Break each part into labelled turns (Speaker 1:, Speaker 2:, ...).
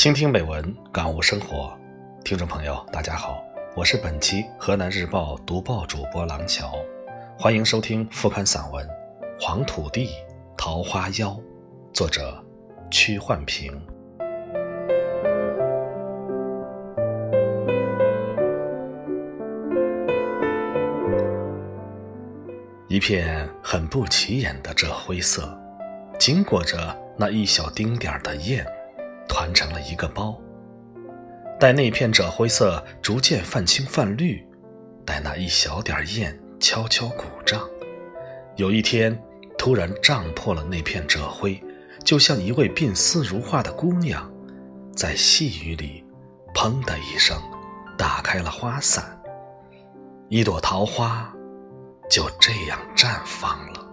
Speaker 1: 倾听美文，感悟生活。听众朋友，大家好，我是本期河南日报读报主播郎桥，欢迎收听副刊散文《黄土地桃花妖》，作者屈焕平。一片很不起眼的赭灰色，经过着那一小丁点儿的艳。团成了一个包。待那片赭灰色逐渐泛青泛绿，待那一小点焰悄悄鼓胀，有一天突然胀破了那片赭灰，就像一位鬓丝如画的姑娘，在细雨里，砰的一声，打开了花伞，一朵桃花就这样绽放了。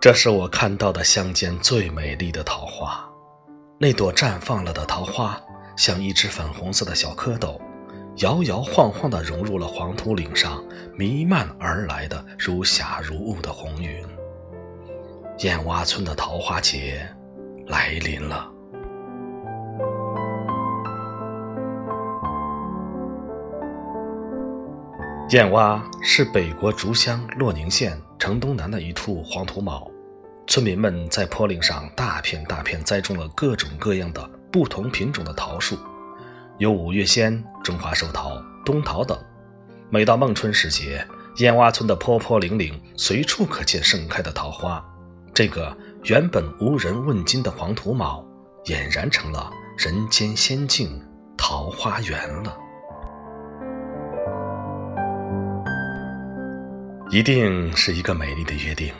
Speaker 1: 这是我看到的乡间最美丽的桃花，那朵绽放了的桃花像一只粉红色的小蝌蚪，摇摇晃晃地融入了黄土岭上弥漫而来的如霞如雾的红云。燕洼村的桃花节来临了。燕洼是北国竹乡洛宁县城东南的一处黄土铆。村民们在坡岭上大片大片栽种了各种各样的不同品种的桃树，有五月仙、中华寿桃、冬桃等。每到孟春时节，燕洼村的坡坡岭岭随处可见盛开的桃花，这个原本无人问津的黄土铆，俨然成了人间仙境桃花源了。一定是一个美丽的约定。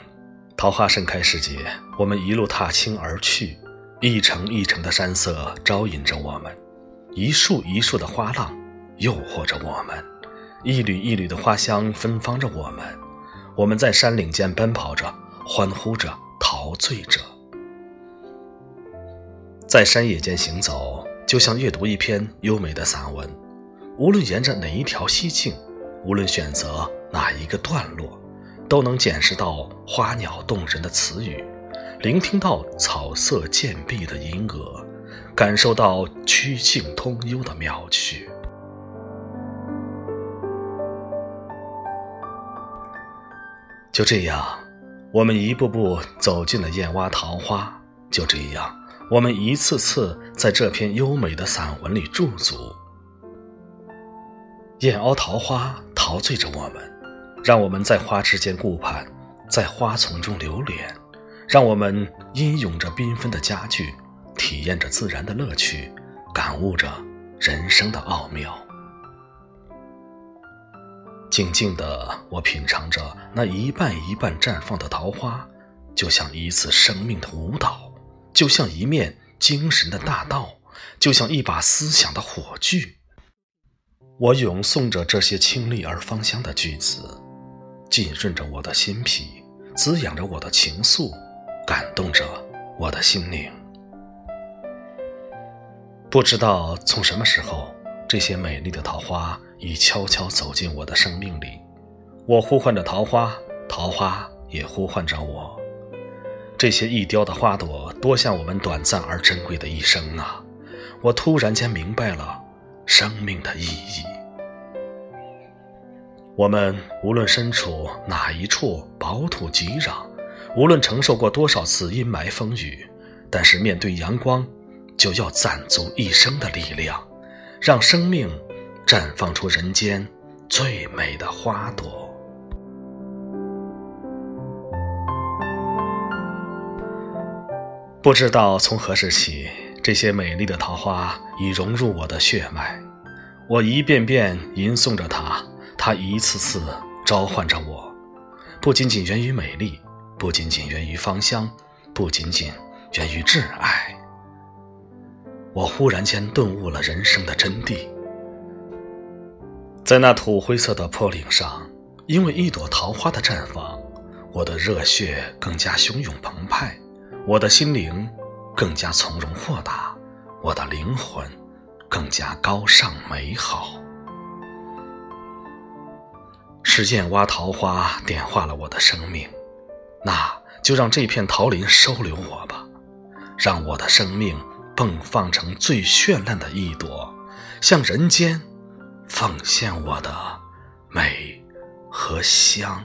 Speaker 1: 桃花盛开时节，我们一路踏青而去，一程一程的山色招引着我们，一树一树的花浪诱惑着我们，一缕一缕的花香芬芳着我们。我们在山岭间奔跑着，欢呼着，陶醉着。在山野间行走，就像阅读一篇优美的散文。无论沿着哪一条溪径，无论选择哪一个段落。都能见识到花鸟动人的词语，聆听到草色渐碧的吟额，感受到曲径通幽的妙趣。就这样，我们一步步走进了燕洼桃花。就这样，我们一次次在这篇优美的散文里驻足。燕凹桃花陶醉着我们。让我们在花之间顾盼，在花丛中流连，让我们吟咏着缤纷的佳句，体验着自然的乐趣，感悟着人生的奥妙。静静的，我品尝着那一瓣一瓣绽放的桃花，就像一次生命的舞蹈，就像一面精神的大道，就像一把思想的火炬。我咏诵着这些清丽而芳香的句子。浸润着我的心脾，滋养着我的情愫，感动着我的心灵。不知道从什么时候，这些美丽的桃花已悄悄走进我的生命里。我呼唤着桃花，桃花也呼唤着我。这些易凋的花朵，多像我们短暂而珍贵的一生啊！我突然间明白了生命的意义。我们无论身处哪一处薄土瘠壤，无论承受过多少次阴霾风雨，但是面对阳光，就要攒足一生的力量，让生命绽放出人间最美的花朵。不知道从何时起，这些美丽的桃花已融入我的血脉，我一遍遍吟诵着它。它一次次召唤着我，不仅仅源于美丽，不仅仅源于芳香，不仅仅源于挚爱。我忽然间顿悟了人生的真谛。在那土灰色的坡岭上，因为一朵桃花的绽放，我的热血更加汹涌澎湃，我的心灵更加从容豁达，我的灵魂更加高尚美好。是燕洼桃花点化了我的生命，那就让这片桃林收留我吧，让我的生命迸放成最绚烂的一朵，向人间奉献我的美和香。